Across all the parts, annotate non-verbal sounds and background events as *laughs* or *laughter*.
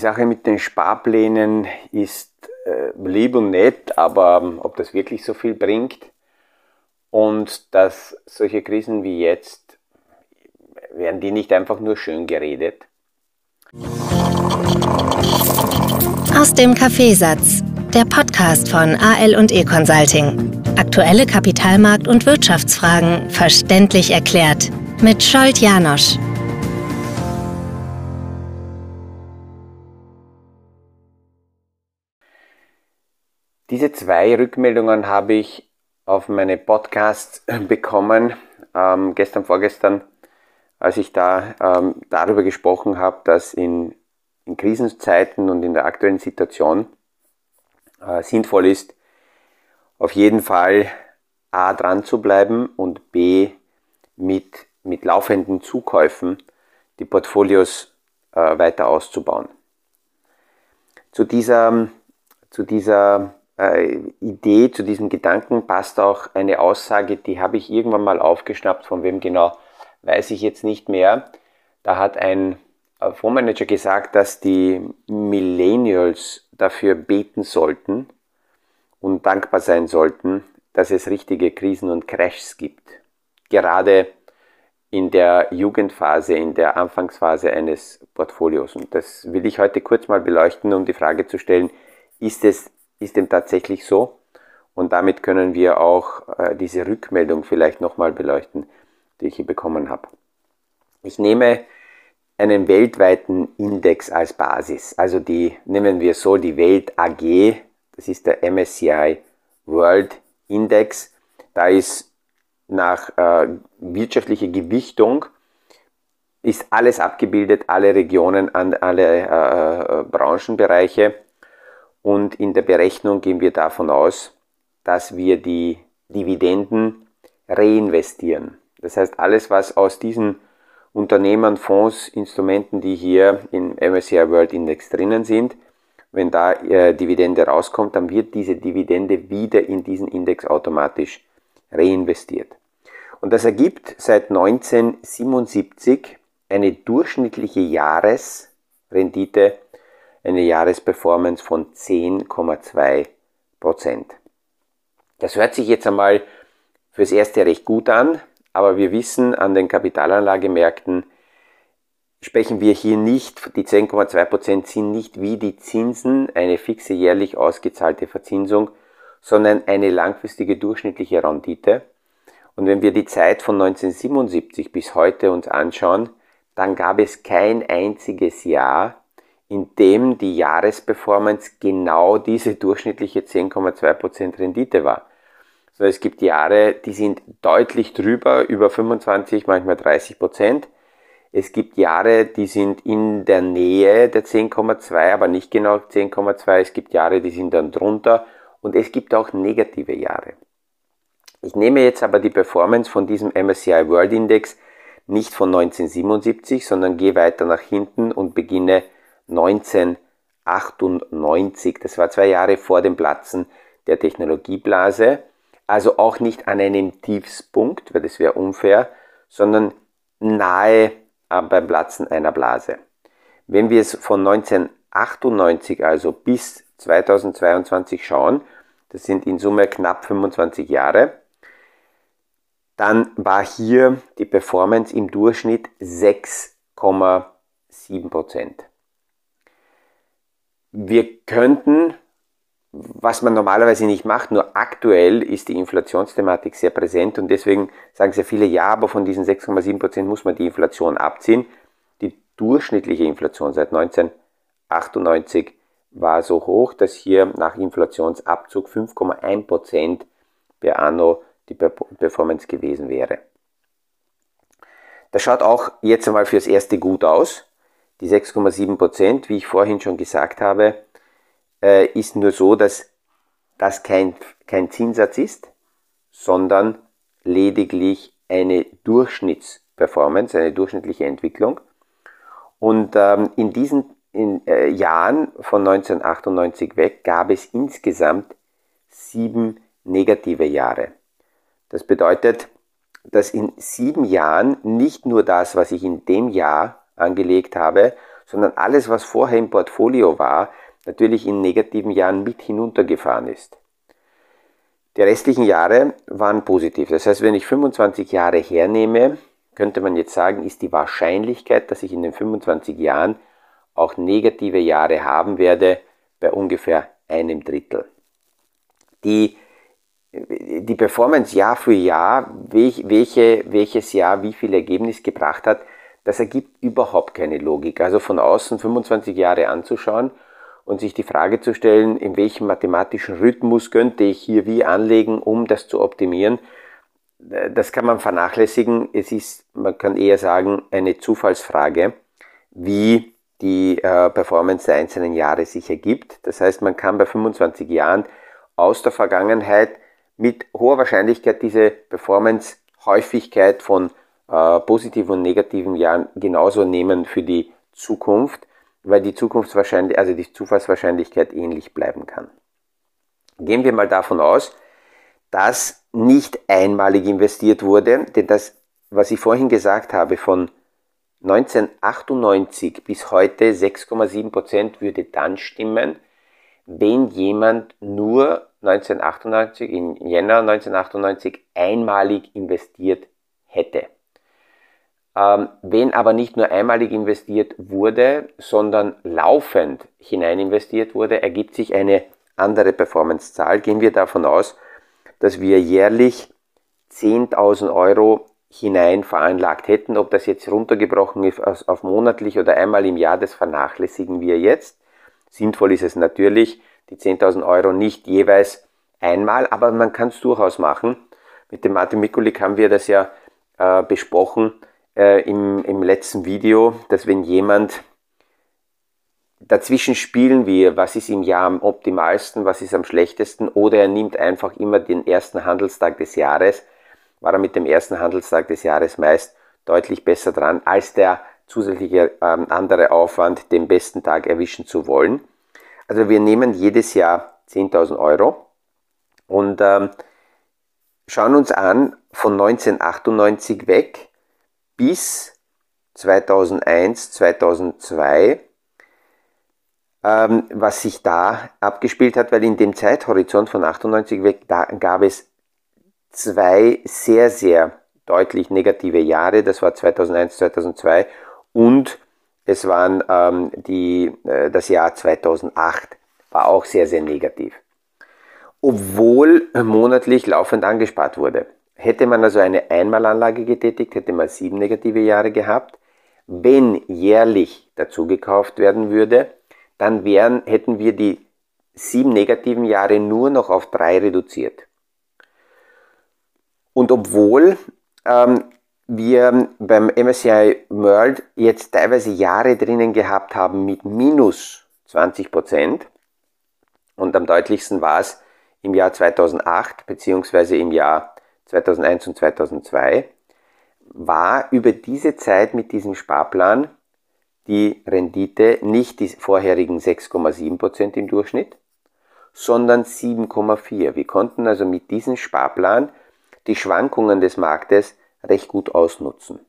Sache mit den Sparplänen ist äh, lieb und nett, aber ähm, ob das wirklich so viel bringt und dass solche Krisen wie jetzt, werden die nicht einfach nur schön geredet? Aus dem Kaffeesatz, der Podcast von AL und E Consulting. Aktuelle Kapitalmarkt- und Wirtschaftsfragen verständlich erklärt mit Scholt Janosch. Diese zwei Rückmeldungen habe ich auf meine Podcasts bekommen, ähm, gestern, vorgestern, als ich da ähm, darüber gesprochen habe, dass in, in Krisenzeiten und in der aktuellen Situation äh, sinnvoll ist, auf jeden Fall A dran zu bleiben und B mit, mit laufenden Zukäufen die Portfolios äh, weiter auszubauen. Zu dieser, zu dieser äh, Idee, zu diesem Gedanken passt auch eine Aussage, die habe ich irgendwann mal aufgeschnappt, von wem genau, weiß ich jetzt nicht mehr. Da hat ein äh, Fondsmanager gesagt, dass die Millennials dafür beten sollten und dankbar sein sollten, dass es richtige Krisen und Crashs gibt. Gerade in der Jugendphase, in der Anfangsphase eines Portfolios. Und das will ich heute kurz mal beleuchten, um die Frage zu stellen, ist es ist dem tatsächlich so? Und damit können wir auch äh, diese Rückmeldung vielleicht nochmal beleuchten, die ich hier bekommen habe. Ich nehme einen weltweiten Index als Basis. Also die, nehmen wir so, die Welt AG, das ist der MSCI World Index. Da ist nach äh, wirtschaftlicher Gewichtung ist alles abgebildet, alle Regionen, alle äh, äh, Branchenbereiche und in der Berechnung gehen wir davon aus, dass wir die Dividenden reinvestieren. Das heißt, alles, was aus diesen Unternehmen, Fonds, Instrumenten, die hier im MSCI World Index drinnen sind, wenn da äh, Dividende rauskommt, dann wird diese Dividende wieder in diesen Index automatisch reinvestiert. Und das ergibt seit 1977 eine durchschnittliche Jahresrendite eine Jahresperformance von 10,2% Das hört sich jetzt einmal fürs erste recht gut an, aber wir wissen an den Kapitalanlagemärkten, sprechen wir hier nicht, die 10,2% sind nicht wie die Zinsen eine fixe jährlich ausgezahlte Verzinsung, sondern eine langfristige durchschnittliche Rendite. Und wenn wir die Zeit von 1977 bis heute uns anschauen, dann gab es kein einziges Jahr, in dem die Jahresperformance genau diese durchschnittliche 10,2% Rendite war. So, es gibt Jahre, die sind deutlich drüber, über 25, manchmal 30%. Es gibt Jahre, die sind in der Nähe der 10,2, aber nicht genau 10,2. Es gibt Jahre, die sind dann drunter und es gibt auch negative Jahre. Ich nehme jetzt aber die Performance von diesem MSCI World Index nicht von 1977, sondern gehe weiter nach hinten und beginne 1998. Das war zwei Jahre vor dem Platzen der Technologieblase. Also auch nicht an einem Tiefspunkt, weil das wäre unfair, sondern nahe beim Platzen einer Blase. Wenn wir es von 1998 also bis 2022 schauen, das sind in Summe knapp 25 Jahre, dann war hier die Performance im Durchschnitt 6,7 Prozent. Wir könnten, was man normalerweise nicht macht, nur aktuell ist die Inflationsthematik sehr präsent und deswegen sagen sehr viele, ja, aber von diesen 6,7% muss man die Inflation abziehen. Die durchschnittliche Inflation seit 1998 war so hoch, dass hier nach Inflationsabzug 5,1% per anno die Performance gewesen wäre. Das schaut auch jetzt einmal fürs erste gut aus. Die 6,7 Prozent, wie ich vorhin schon gesagt habe, äh, ist nur so, dass das kein, kein Zinssatz ist, sondern lediglich eine Durchschnittsperformance, eine durchschnittliche Entwicklung. Und ähm, in diesen in, äh, Jahren von 1998 weg gab es insgesamt sieben negative Jahre. Das bedeutet, dass in sieben Jahren nicht nur das, was ich in dem Jahr angelegt habe, sondern alles, was vorher im Portfolio war, natürlich in negativen Jahren mit hinuntergefahren ist. Die restlichen Jahre waren positiv. Das heißt, wenn ich 25 Jahre hernehme, könnte man jetzt sagen, ist die Wahrscheinlichkeit, dass ich in den 25 Jahren auch negative Jahre haben werde, bei ungefähr einem Drittel. Die, die Performance Jahr für Jahr, welche, welches Jahr wie viel Ergebnis gebracht hat, das ergibt überhaupt keine Logik. Also von außen 25 Jahre anzuschauen und sich die Frage zu stellen, in welchem mathematischen Rhythmus könnte ich hier wie anlegen, um das zu optimieren, das kann man vernachlässigen. Es ist, man kann eher sagen, eine Zufallsfrage, wie die äh, Performance der einzelnen Jahre sich ergibt. Das heißt, man kann bei 25 Jahren aus der Vergangenheit mit hoher Wahrscheinlichkeit diese Performance-Häufigkeit von äh, positiven und negativen Jahren genauso nehmen für die Zukunft, weil die Zukunftswahrscheinlichkeit, also die Zufallswahrscheinlichkeit ähnlich bleiben kann. Gehen wir mal davon aus, dass nicht einmalig investiert wurde, denn das, was ich vorhin gesagt habe, von 1998 bis heute 6,7% würde dann stimmen, wenn jemand nur 1998, in Jänner 1998 einmalig investiert hätte. Ähm, wenn aber nicht nur einmalig investiert wurde, sondern laufend hinein investiert wurde, ergibt sich eine andere Performancezahl. Gehen wir davon aus, dass wir jährlich 10.000 Euro hinein veranlagt hätten. Ob das jetzt runtergebrochen ist auf monatlich oder einmal im Jahr, das vernachlässigen wir jetzt. Sinnvoll ist es natürlich, die 10.000 Euro nicht jeweils einmal, aber man kann es durchaus machen. Mit dem Martin Mikulik haben wir das ja äh, besprochen äh, im, im letzten Video, dass wenn jemand dazwischen spielen wir, was ist im Jahr am optimalsten, was ist am schlechtesten, oder er nimmt einfach immer den ersten Handelstag des Jahres, war er mit dem ersten Handelstag des Jahres meist deutlich besser dran, als der zusätzliche ähm, andere Aufwand, den besten Tag erwischen zu wollen. Also wir nehmen jedes Jahr 10.000 Euro und ähm, schauen uns an von 1998 weg bis 2001, 2002 ähm, was sich da abgespielt hat, weil in dem Zeithorizont von 98 weg, da gab es zwei sehr, sehr deutlich negative Jahre. Das war 2001, 2002 und es waren ähm, die, äh, das Jahr 2008 war auch sehr, sehr negativ. Obwohl monatlich laufend angespart wurde. Hätte man also eine Einmalanlage getätigt, hätte man sieben negative Jahre gehabt. Wenn jährlich dazu gekauft werden würde, dann wären, hätten wir die sieben negativen Jahre nur noch auf drei reduziert. Und obwohl ähm, wir beim MSCI World jetzt teilweise Jahre drinnen gehabt haben mit minus 20 Prozent, und am deutlichsten war es im Jahr 2008 bzw. im Jahr 2001 und 2002, war über diese Zeit mit diesem Sparplan die Rendite nicht die vorherigen 6,7% im Durchschnitt, sondern 7,4. Wir konnten also mit diesem Sparplan die Schwankungen des Marktes recht gut ausnutzen.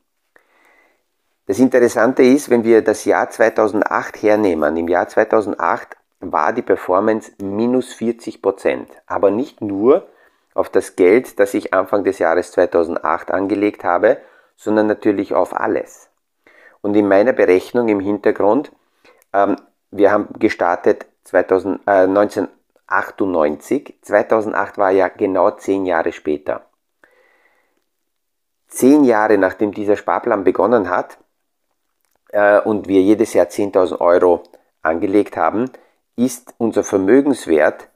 Das Interessante ist, wenn wir das Jahr 2008 hernehmen, im Jahr 2008 war die Performance minus 40% aber nicht nur auf das Geld, das ich Anfang des Jahres 2008 angelegt habe, sondern natürlich auf alles. Und in meiner Berechnung im Hintergrund, ähm, wir haben gestartet 2000, äh, 1998. 2008 war ja genau zehn Jahre später. Zehn Jahre nachdem dieser Sparplan begonnen hat äh, und wir jedes Jahr 10.000 Euro angelegt haben, ist unser Vermögenswert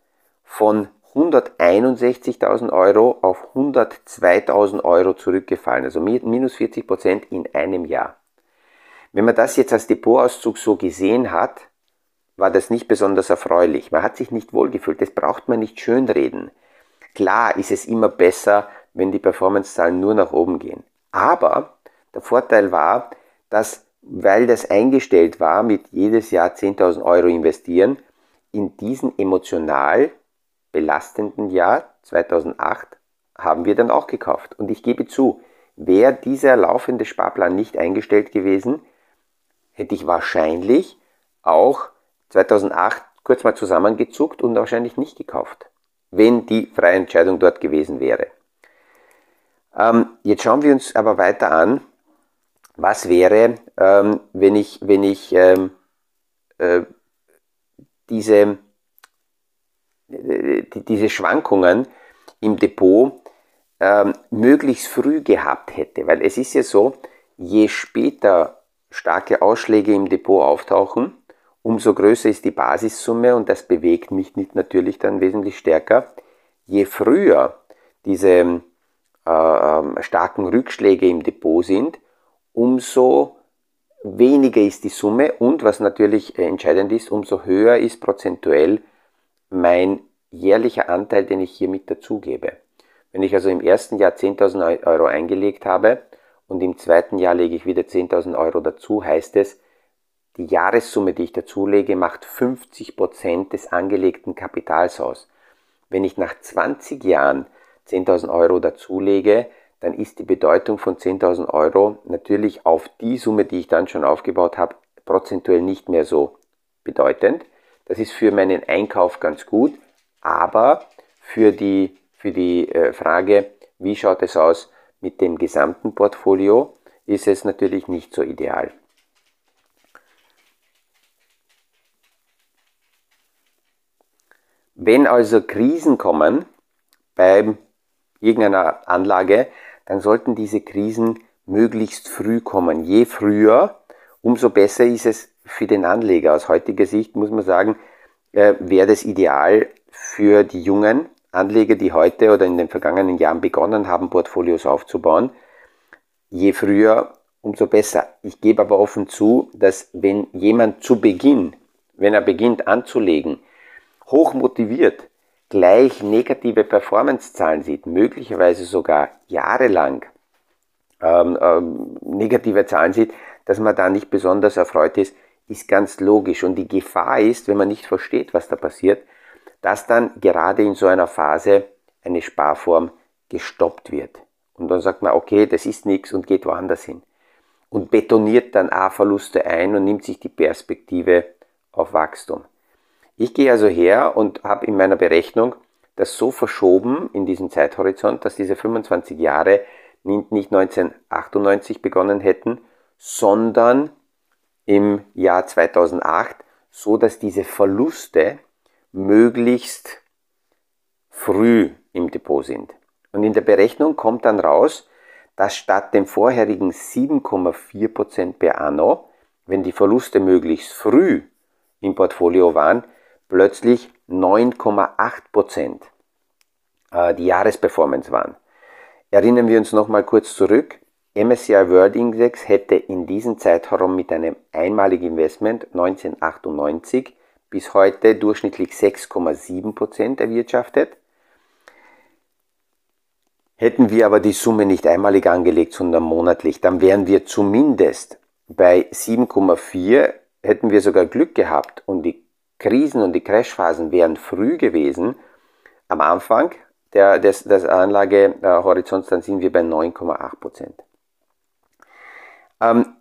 von 161.000 Euro auf 102.000 Euro zurückgefallen, also minus 40 Prozent in einem Jahr. Wenn man das jetzt als Depotauszug so gesehen hat, war das nicht besonders erfreulich. Man hat sich nicht wohlgefühlt. Das braucht man nicht schönreden. Klar ist es immer besser, wenn die Performance-Zahlen nur nach oben gehen. Aber der Vorteil war, dass, weil das eingestellt war, mit jedes Jahr 10.000 Euro investieren, in diesem emotional belastenden Jahr 2008 haben wir dann auch gekauft. Und ich gebe zu, wäre dieser laufende Sparplan nicht eingestellt gewesen, hätte ich wahrscheinlich auch 2008 kurz mal zusammengezuckt und wahrscheinlich nicht gekauft, wenn die freie Entscheidung dort gewesen wäre. Ähm, jetzt schauen wir uns aber weiter an, was wäre, ähm, wenn ich, wenn ich ähm, äh, diese, diese Schwankungen im Depot ähm, möglichst früh gehabt hätte. Weil es ist ja so, je später starke Ausschläge im Depot auftauchen, umso größer ist die Basissumme und das bewegt mich nicht natürlich dann wesentlich stärker. Je früher diese äh, ähm, starken Rückschläge im Depot sind, umso weniger ist die Summe und was natürlich entscheidend ist, umso höher ist prozentuell mein jährlicher Anteil, den ich hier mit dazugebe. Wenn ich also im ersten Jahr 10.000 Euro eingelegt habe und im zweiten Jahr lege ich wieder 10.000 Euro dazu, heißt es, die Jahressumme, die ich dazulege, macht 50% des angelegten Kapitals aus. Wenn ich nach 20 Jahren 10.000 Euro dazulege, dann ist die Bedeutung von 10.000 Euro natürlich auf die Summe, die ich dann schon aufgebaut habe, prozentuell nicht mehr so bedeutend. Das ist für meinen Einkauf ganz gut, aber für die, für die äh, Frage, wie schaut es aus mit dem gesamten Portfolio, ist es natürlich nicht so ideal. Wenn also Krisen kommen bei irgendeiner Anlage, dann sollten diese Krisen möglichst früh kommen. Je früher, umso besser ist es für den Anleger. Aus heutiger Sicht muss man sagen, äh, wäre das ideal für die jungen Anleger, die heute oder in den vergangenen Jahren begonnen haben, Portfolios aufzubauen. Je früher, umso besser. Ich gebe aber offen zu, dass wenn jemand zu Beginn, wenn er beginnt anzulegen, hoch motiviert, gleich negative Performance-Zahlen sieht, möglicherweise sogar jahrelang ähm, ähm, negative Zahlen sieht, dass man da nicht besonders erfreut ist, ist ganz logisch. Und die Gefahr ist, wenn man nicht versteht, was da passiert, dass dann gerade in so einer Phase eine Sparform gestoppt wird. Und dann sagt man, okay, das ist nichts und geht woanders hin. Und betoniert dann A-Verluste ein und nimmt sich die Perspektive auf Wachstum. Ich gehe also her und habe in meiner Berechnung das so verschoben in diesem Zeithorizont, dass diese 25 Jahre nicht 1998 begonnen hätten, sondern im Jahr 2008, so dass diese Verluste möglichst früh im Depot sind. Und in der Berechnung kommt dann raus, dass statt dem vorherigen 7,4% per anno, wenn die Verluste möglichst früh im Portfolio waren, plötzlich 9,8% äh, die Jahresperformance waren. Erinnern wir uns nochmal kurz zurück. MSCI World Index hätte in diesem Zeitraum mit einem einmaligen Investment 1998 bis heute durchschnittlich 6,7% erwirtschaftet. Hätten wir aber die Summe nicht einmalig angelegt, sondern monatlich, dann wären wir zumindest bei 7,4, hätten wir sogar Glück gehabt und die Krisen und die Crashphasen wären früh gewesen, am Anfang der, des, des Anlagehorizonts, dann sind wir bei 9,8 Prozent. Ähm,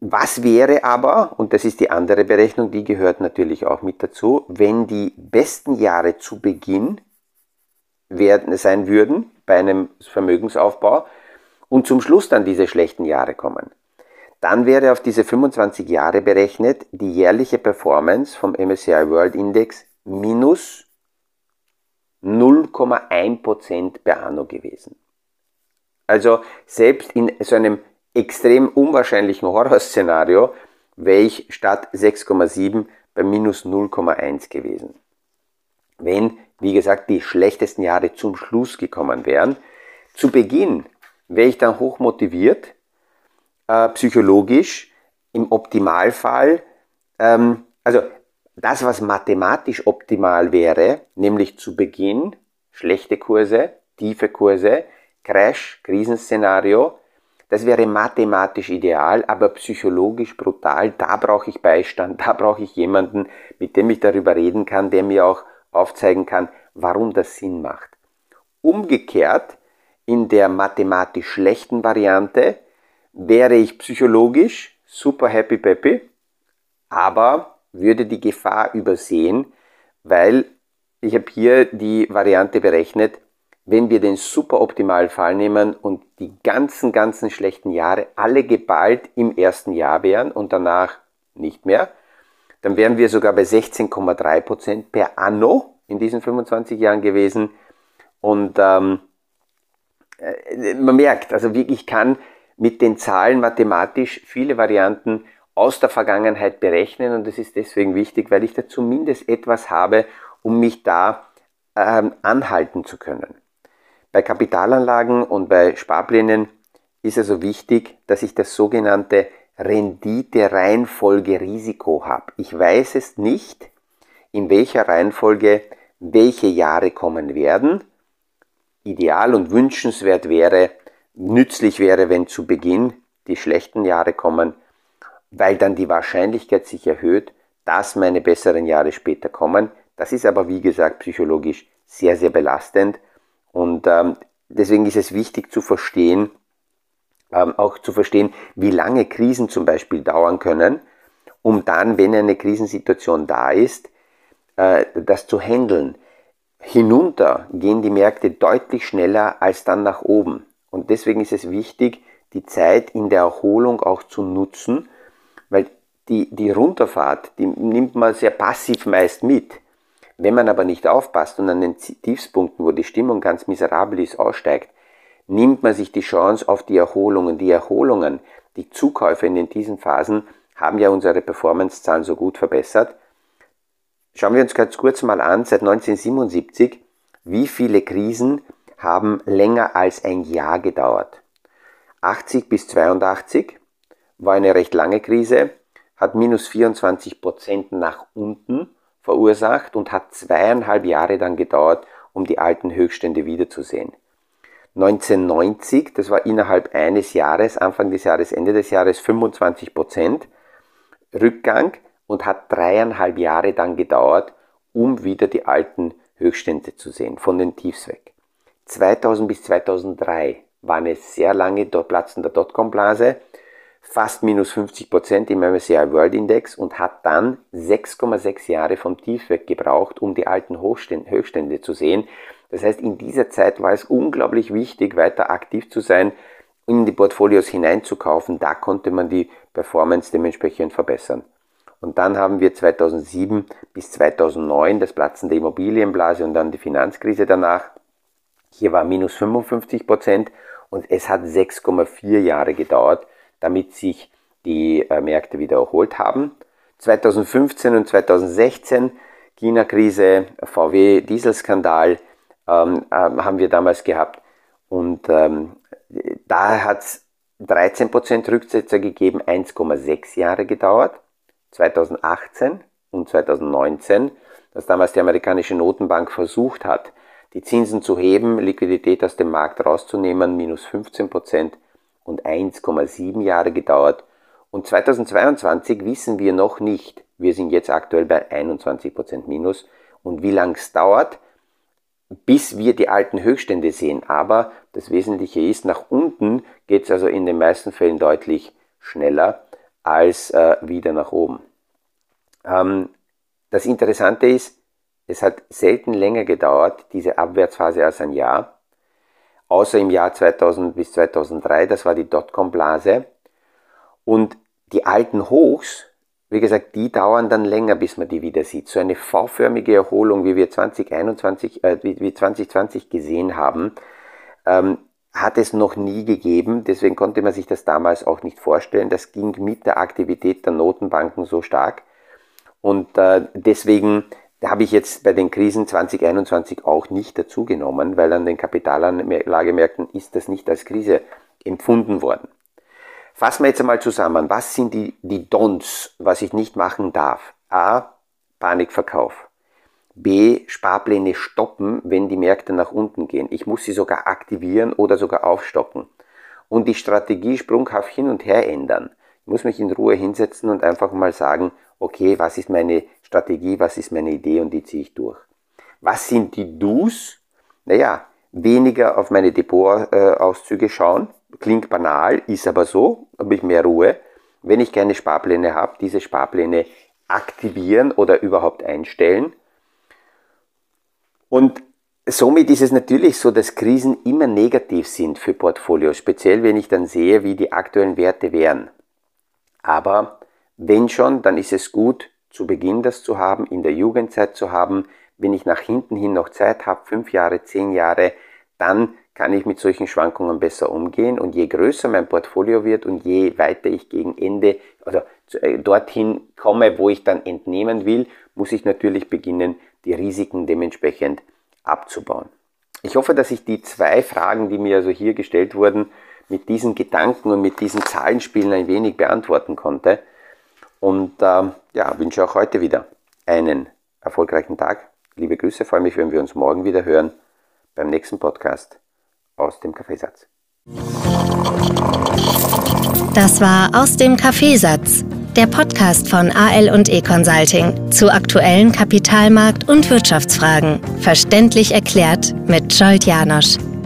was wäre aber, und das ist die andere Berechnung, die gehört natürlich auch mit dazu, wenn die besten Jahre zu Beginn werden, sein würden bei einem Vermögensaufbau und zum Schluss dann diese schlechten Jahre kommen? Dann wäre auf diese 25 Jahre berechnet die jährliche Performance vom MSCI World Index minus 0,1% per anno gewesen. Also selbst in so einem extrem unwahrscheinlichen Horrorszenario wäre ich statt 6,7 bei minus 0,1 gewesen. Wenn, wie gesagt, die schlechtesten Jahre zum Schluss gekommen wären, zu Beginn wäre ich dann hoch motiviert, äh, psychologisch im Optimalfall, ähm, also das, was mathematisch optimal wäre, nämlich zu Beginn schlechte Kurse, tiefe Kurse, Crash, Krisenszenario, das wäre mathematisch ideal, aber psychologisch brutal. Da brauche ich Beistand, *laughs* da brauche ich jemanden, mit dem ich darüber reden kann, der mir auch aufzeigen kann, warum das Sinn macht. Umgekehrt, in der mathematisch schlechten Variante wäre ich psychologisch super happy peppy, aber würde die Gefahr übersehen, weil ich habe hier die Variante berechnet, wenn wir den super optimalen Fall nehmen und die ganzen, ganzen schlechten Jahre alle geballt im ersten Jahr wären und danach nicht mehr, dann wären wir sogar bei 16,3% per anno in diesen 25 Jahren gewesen. Und ähm, äh, man merkt, also ich kann mit den Zahlen mathematisch viele Varianten aus der Vergangenheit berechnen und das ist deswegen wichtig, weil ich da zumindest etwas habe, um mich da ähm, anhalten zu können. Bei Kapitalanlagen und bei Sparplänen ist also wichtig, dass ich das sogenannte Rendite-Reihenfolge-Risiko habe. Ich weiß es nicht, in welcher Reihenfolge welche Jahre kommen werden. Ideal und wünschenswert wäre, nützlich wäre, wenn zu Beginn die schlechten Jahre kommen, weil dann die Wahrscheinlichkeit sich erhöht, dass meine besseren Jahre später kommen. Das ist aber, wie gesagt, psychologisch sehr, sehr belastend. Und ähm, deswegen ist es wichtig zu verstehen, ähm, auch zu verstehen, wie lange Krisen zum Beispiel dauern können, um dann, wenn eine Krisensituation da ist, äh, das zu handeln. Hinunter gehen die Märkte deutlich schneller als dann nach oben. Und deswegen ist es wichtig, die Zeit in der Erholung auch zu nutzen, weil die, die Runterfahrt, die nimmt man sehr passiv meist mit. Wenn man aber nicht aufpasst und an den Tiefspunkten, wo die Stimmung ganz miserabel ist, aussteigt, nimmt man sich die Chance auf die Erholungen. Die Erholungen, die Zukäufe in diesen Phasen haben ja unsere Performancezahlen so gut verbessert. Schauen wir uns ganz kurz mal an, seit 1977, wie viele Krisen haben länger als ein Jahr gedauert. 80 bis 82 war eine recht lange Krise, hat minus 24 Prozent nach unten verursacht und hat zweieinhalb Jahre dann gedauert, um die alten Höchststände wiederzusehen. 1990, das war innerhalb eines Jahres, Anfang des Jahres, Ende des Jahres 25 Prozent Rückgang und hat dreieinhalb Jahre dann gedauert, um wieder die alten Höchststände zu sehen, von den Tiefs weg. 2000 bis 2003 war eine sehr lange Platzen der Dotcom-Blase, fast minus 50 Prozent im MSCI World Index und hat dann 6,6 Jahre vom Tief weg gebraucht, um die alten Höchststände zu sehen. Das heißt, in dieser Zeit war es unglaublich wichtig, weiter aktiv zu sein, in die Portfolios hineinzukaufen. Da konnte man die Performance dementsprechend verbessern. Und dann haben wir 2007 bis 2009 das Platzen der Immobilienblase und dann die Finanzkrise danach. Hier war minus 55 Prozent und es hat 6,4 Jahre gedauert, damit sich die äh, Märkte wieder erholt haben. 2015 und 2016 China-Krise, VW-Dieselskandal, ähm, ähm, haben wir damals gehabt. Und ähm, da hat es 13% Rücksetzer gegeben, 1,6 Jahre gedauert. 2018 und 2019, dass damals die amerikanische Notenbank versucht hat, die Zinsen zu heben, Liquidität aus dem Markt rauszunehmen, minus 15% und 1,7 Jahre gedauert. Und 2022 wissen wir noch nicht. Wir sind jetzt aktuell bei 21% minus. Und wie lang es dauert, bis wir die alten Höchststände sehen. Aber das Wesentliche ist, nach unten geht es also in den meisten Fällen deutlich schneller als äh, wieder nach oben. Ähm, das Interessante ist, es hat selten länger gedauert, diese Abwärtsphase als ein Jahr, außer im Jahr 2000 bis 2003, das war die Dotcom-Blase. Und die alten Hochs, wie gesagt, die dauern dann länger, bis man die wieder sieht. So eine V-förmige Erholung, wie wir 2021, äh, wie, wie 2020 gesehen haben, ähm, hat es noch nie gegeben. Deswegen konnte man sich das damals auch nicht vorstellen. Das ging mit der Aktivität der Notenbanken so stark. Und äh, deswegen habe ich jetzt bei den Krisen 2021 auch nicht dazugenommen, weil an den Kapitalanlagemärkten ist das nicht als Krise empfunden worden. Fassen wir jetzt einmal zusammen. Was sind die, die Dons, was ich nicht machen darf? A. Panikverkauf. B. Sparpläne stoppen, wenn die Märkte nach unten gehen. Ich muss sie sogar aktivieren oder sogar aufstocken. Und die Strategie sprunghaft hin und her ändern. Ich muss mich in Ruhe hinsetzen und einfach mal sagen, okay, was ist meine Strategie, was ist meine Idee und die ziehe ich durch. Was sind die Do's? Naja, weniger auf meine Depotauszüge schauen. Klingt banal, ist aber so, habe ich mehr Ruhe. wenn ich keine Sparpläne habe, diese Sparpläne aktivieren oder überhaupt einstellen. Und somit ist es natürlich so, dass Krisen immer negativ sind für Portfolios, speziell wenn ich dann sehe, wie die aktuellen Werte wären. Aber wenn schon, dann ist es gut, zu Beginn das zu haben, in der Jugendzeit zu haben. Wenn ich nach hinten hin noch Zeit habe, fünf Jahre, zehn Jahre, dann kann ich mit solchen Schwankungen besser umgehen. Und je größer mein Portfolio wird und je weiter ich gegen Ende oder äh, dorthin komme, wo ich dann entnehmen will, muss ich natürlich beginnen, die Risiken dementsprechend abzubauen. Ich hoffe, dass ich die zwei Fragen, die mir also hier gestellt wurden, mit diesen Gedanken und mit diesen Zahlenspielen ein wenig beantworten konnte. Und äh, ja, wünsche auch heute wieder einen erfolgreichen Tag. Liebe Grüße, freue mich, wenn wir uns morgen wieder hören beim nächsten Podcast aus dem Kaffeesatz. Das war aus dem Kaffeesatz, der Podcast von AL und E Consulting zu aktuellen Kapitalmarkt- und Wirtschaftsfragen, verständlich erklärt mit Scholt Janosch.